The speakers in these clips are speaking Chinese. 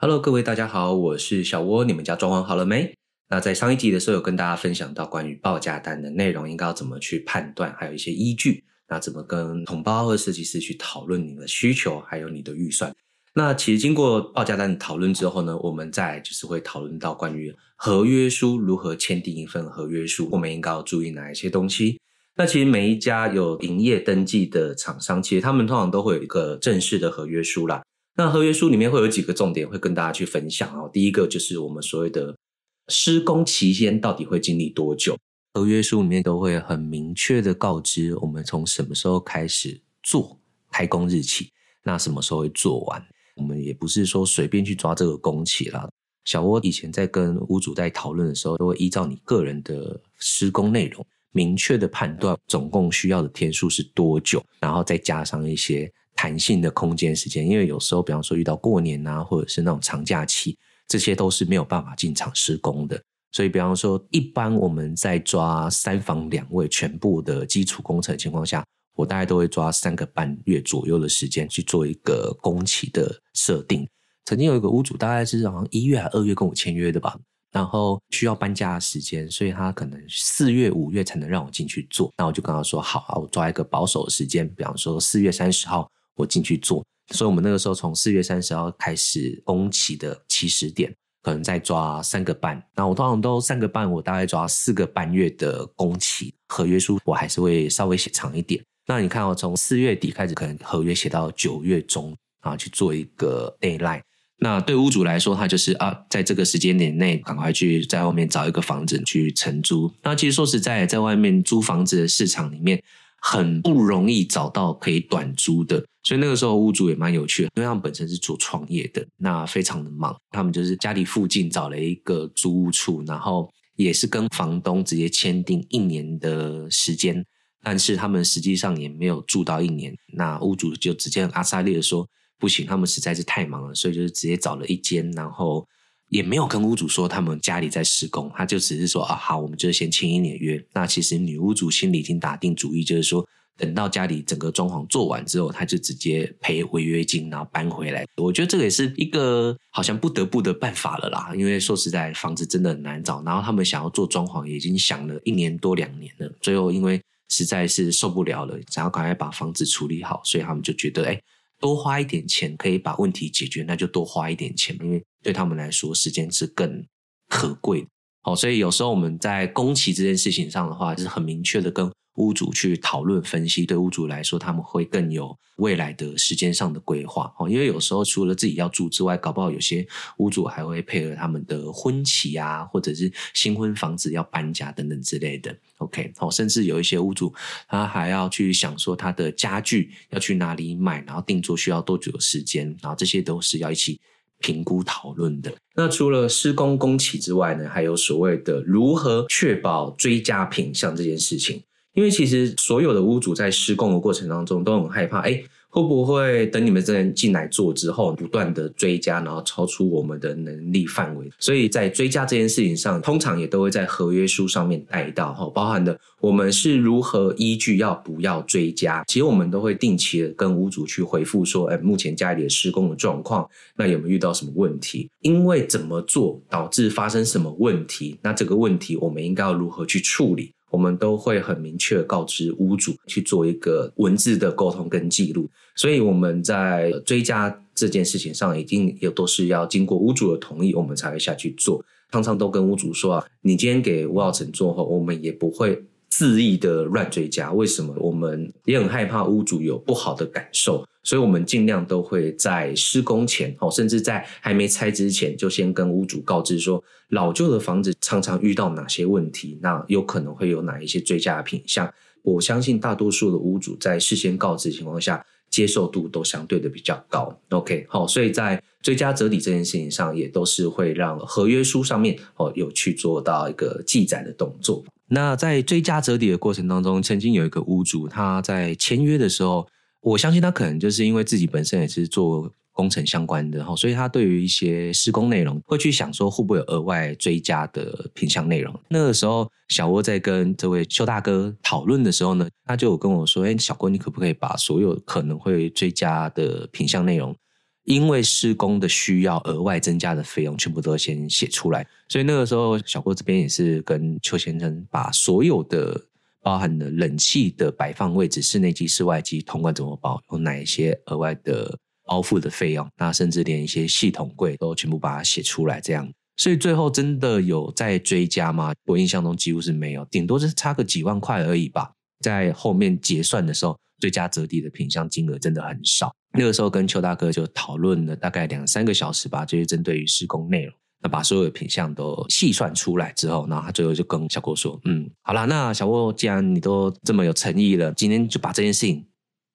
Hello，各位大家好，我是小窝，你们家装潢好了没？那在上一集的时候有跟大家分享到关于报价单的内容，应该要怎么去判断，还有一些依据。那怎么跟统包或设计师去讨论你的需求，还有你的预算？那其实经过报价单的讨论之后呢，我们再就是会讨论到关于合约书如何签订一份合约书，我们应该要注意哪一些东西？那其实每一家有营业登记的厂商，其实他们通常都会有一个正式的合约书啦。那合约书里面会有几个重点会跟大家去分享哦。第一个就是我们所谓的施工期间到底会经历多久？合约书里面都会很明确的告知我们从什么时候开始做开工日期，那什么时候会做完？我们也不是说随便去抓这个工期啦。小窝以前在跟屋主在讨论的时候，都会依照你个人的施工内容，明确的判断总共需要的天数是多久，然后再加上一些弹性的空间时间。因为有时候，比方说遇到过年啊，或者是那种长假期，这些都是没有办法进场施工的。所以，比方说，一般我们在抓三房两卫全部的基础工程情况下，我大概都会抓三个半月左右的时间去做一个工期的设定。曾经有一个屋主，大概是好像一月还二月跟我签约的吧，然后需要搬家的时间，所以他可能四月五月才能让我进去做。那我就跟他说：“好啊，我抓一个保守的时间，比方说四月三十号我进去做。”所以，我们那个时候从四月三十号开始工期的起始点。可能再抓三个半，那我通常都三个半，我大概抓四个半月的工期合约书，我还是会稍微写长一点。那你看我从四月底开始，可能合约写到九月中啊，去做一个 deadline。那对屋主来说，他就是啊，在这个时间点内，赶快去在外面找一个房子去承租。那其实说实在，在外面租房子的市场里面。很不容易找到可以短租的，所以那个时候屋主也蛮有趣的，因为他们本身是做创业的，那非常的忙，他们就是家里附近找了一个租屋处，然后也是跟房东直接签订一年的时间，但是他们实际上也没有住到一年，那屋主就直接很阿萨利的说不行，他们实在是太忙了，所以就是直接找了一间，然后。也没有跟屋主说他们家里在施工，他就只是说啊，好，我们就先签一年约。那其实女屋主心里已经打定主意，就是说等到家里整个装潢做完之后，他就直接赔违约金，然后搬回来。我觉得这个也是一个好像不得不的办法了啦，因为说实在，房子真的很难找。然后他们想要做装潢，已经想了一年多两年了。最后因为实在是受不了了，想要赶快把房子处理好，所以他们就觉得，哎。多花一点钱可以把问题解决，那就多花一点钱，因为对他们来说，时间是更可贵的。好，所以有时候我们在工期这件事情上的话，就是很明确的跟屋主去讨论分析。对屋主来说，他们会更有未来的时间上的规划。哦，因为有时候除了自己要住之外，搞不好有些屋主还会配合他们的婚期啊，或者是新婚房子要搬家等等之类的。OK，好，甚至有一些屋主他还要去想说他的家具要去哪里买，然后定做需要多久的时间，然后这些都是要一起评估讨论的。那除了施工工期之外呢，还有所谓的如何确保追加品项这件事情。因为其实所有的屋主在施工的过程当中都很害怕，哎，会不会等你们这人进来做之后，不断的追加，然后超出我们的能力范围？所以在追加这件事情上，通常也都会在合约书上面带到，哈，包含的我们是如何依据要不要追加。其实我们都会定期的跟屋主去回复说，哎，目前家里的施工的状况，那有没有遇到什么问题？因为怎么做导致发生什么问题？那这个问题我们应该要如何去处理？我们都会很明确告知屋主去做一个文字的沟通跟记录，所以我们在追加这件事情上，一定也都是要经过屋主的同意，我们才会下去做。常常都跟屋主说啊，你今天给吴老成做后，我们也不会恣意的乱追加。为什么？我们也很害怕屋主有不好的感受。所以，我们尽量都会在施工前，哦，甚至在还没拆之前，就先跟屋主告知说，老旧的房子常常遇到哪些问题，那有可能会有哪一些追加品项。我相信大多数的屋主在事先告知情况下，接受度都相对的比较高。OK，好，所以在追加折抵这件事情上，也都是会让合约书上面哦有去做到一个记载的动作。那在追加折抵的过程当中，曾经有一个屋主他在签约的时候。我相信他可能就是因为自己本身也是做工程相关的哈，所以他对于一些施工内容会去想说会不会有额外追加的品项内容。那个时候，小窝在跟这位邱大哥讨论的时候呢，他就跟我说：“哎，小郭，你可不可以把所有可能会追加的品项内容因为施工的需要额外增加的费用，全部都先写出来。所以那个时候，小郭这边也是跟邱先生把所有的包含的冷气的摆放位置、室内机、室外机、通关怎么包，有哪一些额外的包付的费用，那甚至连一些系统柜都全部把它写出来，这样。所以最后真的有在追加吗？我印象中几乎是没有，顶多是差个几万块而已吧。在后面结算的时候，最佳折抵的品项金额真的很少。那个时候跟邱大哥就讨论了大概两三个小时吧，就是针对于施工内容，那把所有的品相都细算出来之后，然后他最后就跟小郭说：“嗯，好啦，那小郭既然你都这么有诚意了，今天就把这件事情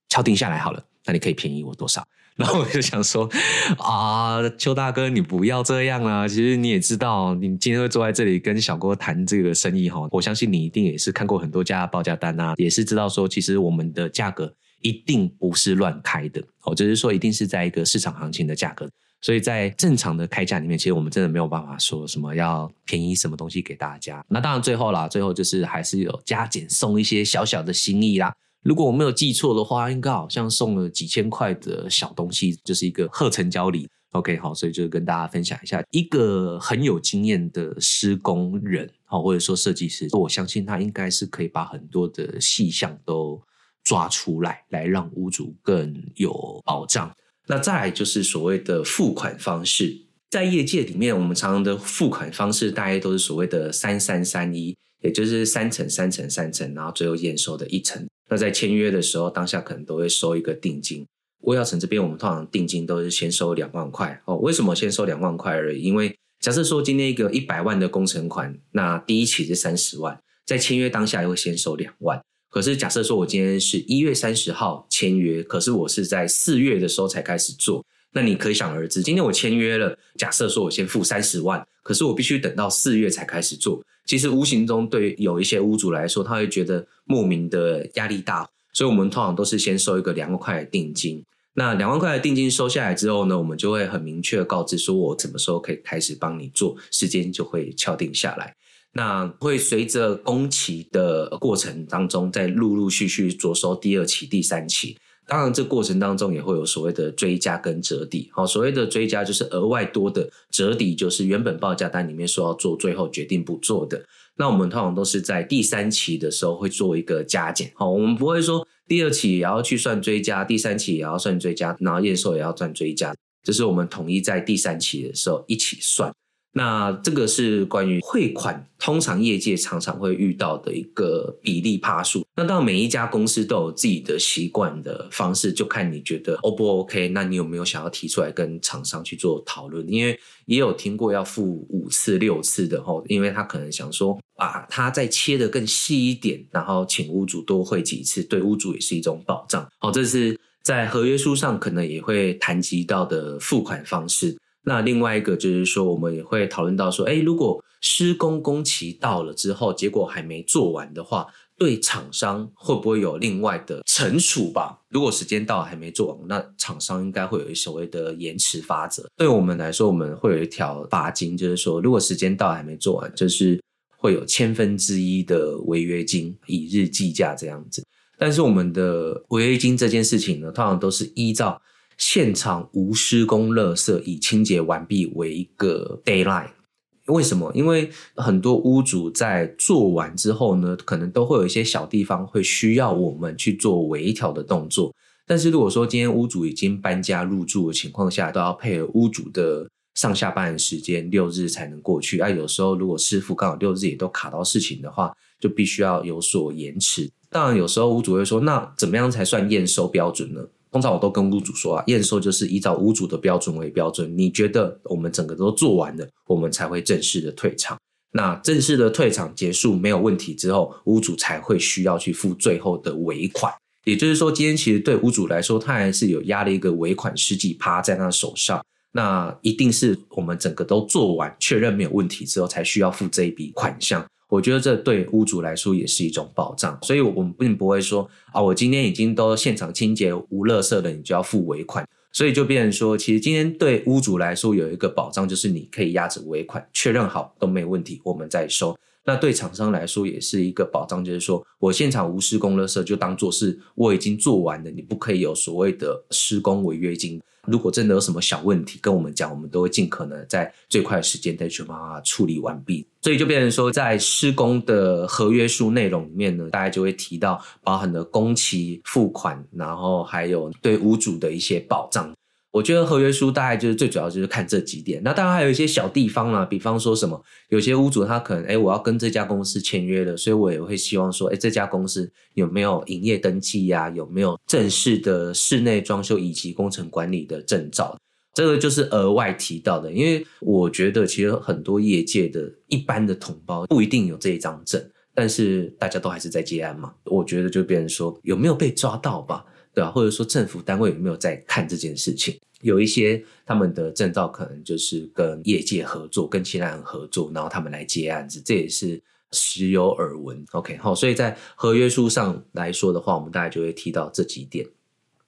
敲定下来好了。那你可以便宜我多少？” 然后我就想说：“啊，邱大哥，你不要这样啊！其实你也知道，你今天会坐在这里跟小郭谈这个生意哈，我相信你一定也是看过很多家报价单啊，也是知道说，其实我们的价格。”一定不是乱开的哦，就是说一定是在一个市场行情的价格，所以在正常的开价里面，其实我们真的没有办法说什么要便宜什么东西给大家。那当然最后啦，最后就是还是有加减送一些小小的心意啦。如果我没有记错的话，应该好像送了几千块的小东西，就是一个贺成交礼。OK，好，所以就跟大家分享一下，一个很有经验的施工人，好，或者说设计师，我相信他应该是可以把很多的细项都。抓出来，来让屋主更有保障。那再来就是所谓的付款方式，在业界里面，我们常常的付款方式大概都是所谓的三三三一，也就是三层、三层、三层，然后最后验收的一层。那在签约的时候，当下可能都会收一个定金。魏耀城这边，我们通常定金都是先收两万块哦。为什么先收两万块而已？因为假设说今天一个一百万的工程款，那第一期是三十万，在签约当下又会先收两万。可是假设说，我今天是一月三十号签约，可是我是在四月的时候才开始做，那你可想而知，今天我签约了，假设说我先付三十万，可是我必须等到四月才开始做，其实无形中对有一些屋主来说，他会觉得莫名的压力大，所以我们通常都是先收一个两万块的定金。那两万块的定金收下来之后呢，我们就会很明确告知说，我什么时候可以开始帮你做，时间就会敲定下来。那会随着工期的过程当中，再陆陆续续着收第二期、第三期。当然，这过程当中也会有所谓的追加跟折抵。好，所谓的追加就是额外多的，折抵就是原本报价单里面说要做，最后决定不做的。那我们通常都是在第三期的时候会做一个加减。好，我们不会说第二期也要去算追加，第三期也要算追加，然后验收也要算追加，这是我们统一在第三期的时候一起算。那这个是关于汇款，通常业界常常会遇到的一个比例趴数。那到每一家公司都有自己的习惯的方式，就看你觉得 O 不 OK？那你有没有想要提出来跟厂商去做讨论？因为也有听过要付五次、六次的齁，因为他可能想说把它再切得更细一点，然后请屋主多汇几次，对屋主也是一种保障。好，这是在合约书上可能也会谈及到的付款方式。那另外一个就是说，我们也会讨论到说，诶，如果施工工期到了之后，结果还没做完的话，对厂商会不会有另外的惩处吧？如果时间到了还没做完，那厂商应该会有一所谓的延迟罚则。对我们来说，我们会有一条罚金，就是说，如果时间到了还没做完，就是会有千分之一的违约金，以日计价这样子。但是我们的违约金这件事情呢，通常都是依照。现场无施工垃圾已清洁完毕为一个 deadline，为什么？因为很多屋主在做完之后呢，可能都会有一些小地方会需要我们去做微调的动作。但是如果说今天屋主已经搬家入住的情况下，都要配合屋主的上下班时间，六日才能过去。啊，有时候如果师傅刚好六日也都卡到事情的话，就必须要有所延迟。当然，有时候屋主会说，那怎么样才算验收标准呢？通常我都跟屋主说啊，验收就是依照屋主的标准为标准。你觉得我们整个都做完了，我们才会正式的退场。那正式的退场结束没有问题之后，屋主才会需要去付最后的尾款。也就是说，今天其实对屋主来说，他还是有压了一个尾款十几趴在他手上。那一定是我们整个都做完，确认没有问题之后，才需要付这一笔款项。我觉得这对屋主来说也是一种保障，所以我们并不会说啊，我今天已经都现场清洁无垃圾了，你就要付尾款。所以就变成说，其实今天对屋主来说有一个保障，就是你可以压着尾款确认好都没问题，我们再收。那对厂商来说也是一个保障，就是说我现场无施工垃圾就当做是我已经做完了，你不可以有所谓的施工违约金。如果真的有什么小问题跟我们讲，我们都会尽可能在最快的时间内去帮他处理完毕。所以就变成说，在施工的合约书内容里面呢，大家就会提到包含的工期付款，然后还有对屋主的一些保障。我觉得合约书大概就是最主要就是看这几点，那当然还有一些小地方啦，比方说什么，有些屋主他可能，诶我要跟这家公司签约了，所以我也会希望说，诶这家公司有没有营业登记呀？有没有正式的室内装修以及工程管理的证照？这个就是额外提到的，因为我觉得其实很多业界的一般的同胞不一定有这一张证，但是大家都还是在接案嘛，我觉得就变成说有没有被抓到吧？对吧？或者说政府单位有没有在看这件事情？有一些他们的证照可能就是跟业界合作，跟其他人合作，然后他们来接案子，这也是时有耳闻。OK，好，所以在合约书上来说的话，我们大概就会提到这几点。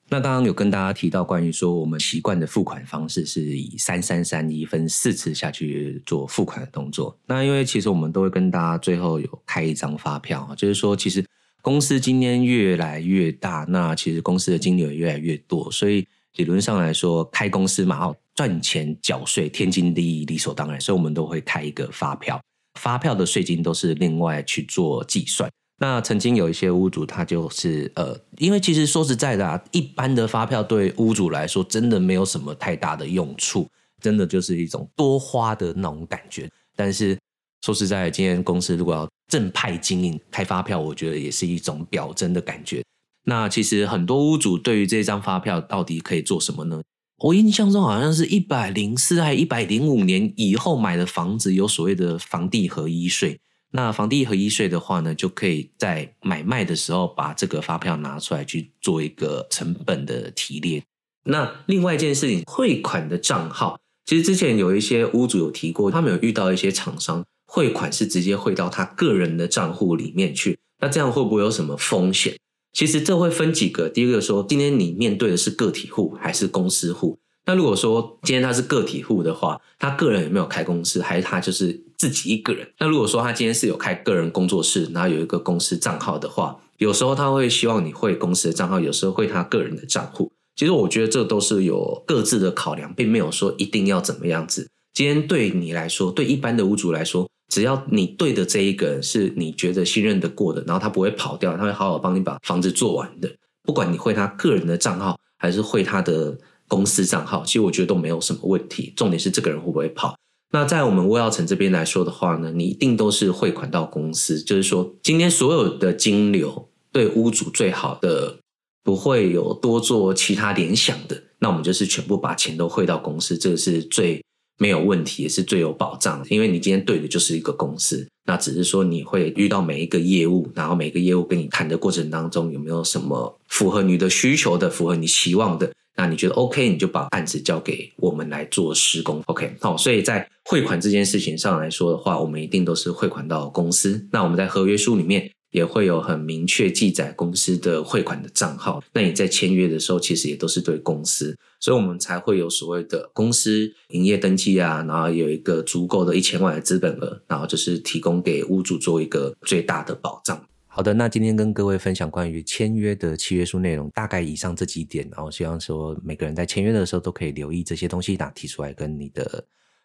那刚刚有跟大家提到关于说我们习惯的付款方式是以三三三一分四次下去做付款的动作。那因为其实我们都会跟大家最后有开一张发票啊，就是说其实。公司今天越来越大，那其实公司的金流也越来越多，所以理论上来说，开公司嘛，要赚钱缴税，天经地义，理所当然，所以我们都会开一个发票，发票的税金都是另外去做计算。那曾经有一些屋主，他就是呃，因为其实说实在的啊，一般的发票对屋主来说，真的没有什么太大的用处，真的就是一种多花的那种感觉。但是说实在，今天公司如果要正派经营开发票，我觉得也是一种表征的感觉。那其实很多屋主对于这张发票到底可以做什么呢？我印象中好像是一百零四还一百零五年以后买的房子有所谓的房地合一税。那房地合一税的话呢，就可以在买卖的时候把这个发票拿出来去做一个成本的提炼。那另外一件事情，汇款的账号，其实之前有一些屋主有提过，他们有遇到一些厂商。汇款是直接汇到他个人的账户里面去，那这样会不会有什么风险？其实这会分几个。第一个说，今天你面对的是个体户还是公司户？那如果说今天他是个体户的话，他个人有没有开公司，还是他就是自己一个人？那如果说他今天是有开个人工作室，然后有一个公司账号的话，有时候他会希望你汇公司的账号，有时候汇他个人的账户。其实我觉得这都是有各自的考量，并没有说一定要怎么样子。今天对你来说，对一般的屋主来说。只要你对的这一个人是你觉得信任的过的，然后他不会跑掉，他会好好帮你把房子做完的。不管你会他个人的账号还是会他的公司账号，其实我觉得都没有什么问题。重点是这个人会不会跑。那在我们窝窑城这边来说的话呢，你一定都是汇款到公司，就是说今天所有的金流对屋主最好的，不会有多做其他联想的。那我们就是全部把钱都汇到公司，这个是最。没有问题，也是最有保障，因为你今天对的就是一个公司，那只是说你会遇到每一个业务，然后每个业务跟你谈的过程当中有没有什么符合你的需求的、符合你期望的，那你觉得 OK，你就把案子交给我们来做施工，OK，好，所以在汇款这件事情上来说的话，我们一定都是汇款到公司，那我们在合约书里面。也会有很明确记载公司的汇款的账号，那你在签约的时候，其实也都是对公司，所以我们才会有所谓的公司营业登记啊，然后有一个足够的一千万的资本额，然后就是提供给屋主做一个最大的保障。好的，那今天跟各位分享关于签约的契约书内容，大概以上这几点，然后希望说每个人在签约的时候都可以留意这些东西，那提出来跟你的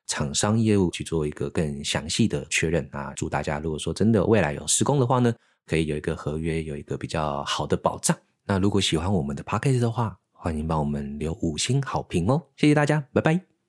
厂商业务去做一个更详细的确认啊。祝大家如果说真的未来有施工的话呢，可以有一个合约，有一个比较好的保障。那如果喜欢我们的 p a c k a g e 的话，欢迎帮我们留五星好评哦！谢谢大家，拜拜。